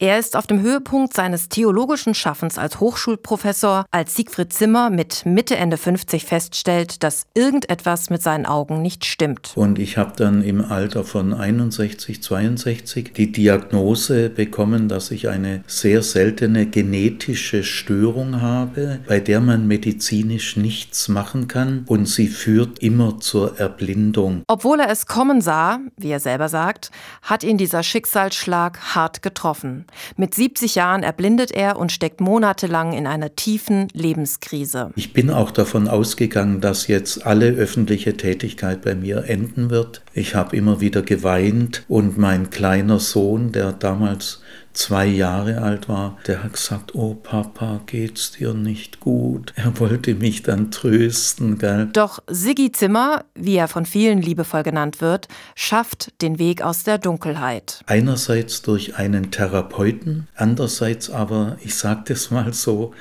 Er ist auf dem Höhepunkt seines theologischen Schaffens als Hochschulprofessor, als Siegfried Zimmer mit Mitte, Ende 50 feststellt, dass irgendetwas mit seinen Augen nicht stimmt. Und ich habe dann im Alter von 61, 62 die Diagnose bekommen, dass ich eine sehr seltene genetische Störung habe, bei der man medizinisch nichts machen kann und sie führt immer zur Erblindung. Obwohl er es kommen sah, wie er selber sagt, hat ihn dieser Schicksalsschlag hart getroffen. Mit 70 Jahren erblindet er und steckt monatelang in einer tiefen Lebenskrise. Ich bin auch davon ausgegangen, dass jetzt alle öffentliche Tätigkeit bei mir enden wird. Ich habe immer wieder geweint und mein kleiner Sohn, der damals zwei Jahre alt war, der hat gesagt, oh Papa, geht's dir nicht gut? Er wollte mich dann trösten, gell? Doch Siggi Zimmer, wie er von vielen liebevoll genannt wird, schafft den Weg aus der Dunkelheit. Einerseits durch einen Therapeuten, andererseits aber, ich sage das mal so,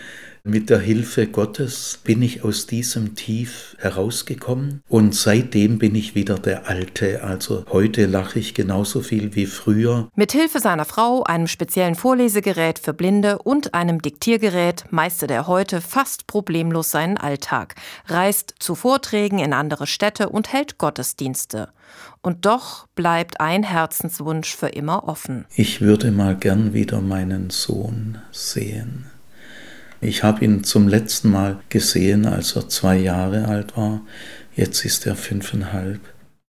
mit der Hilfe Gottes bin ich aus diesem Tief herausgekommen und seitdem bin ich wieder der Alte. Also heute lache ich genauso viel wie früher. Mit Hilfe seiner Frau, einem speziellen Vorlesegerät für Blinde und einem Diktiergerät meistert er heute fast problemlos seinen Alltag, reist zu Vorträgen in andere Städte und hält Gottesdienste. Und doch bleibt ein Herzenswunsch für immer offen. Ich würde mal gern wieder meinen Sohn sehen. Ich habe ihn zum letzten Mal gesehen, als er zwei Jahre alt war. Jetzt ist er fünfeinhalb.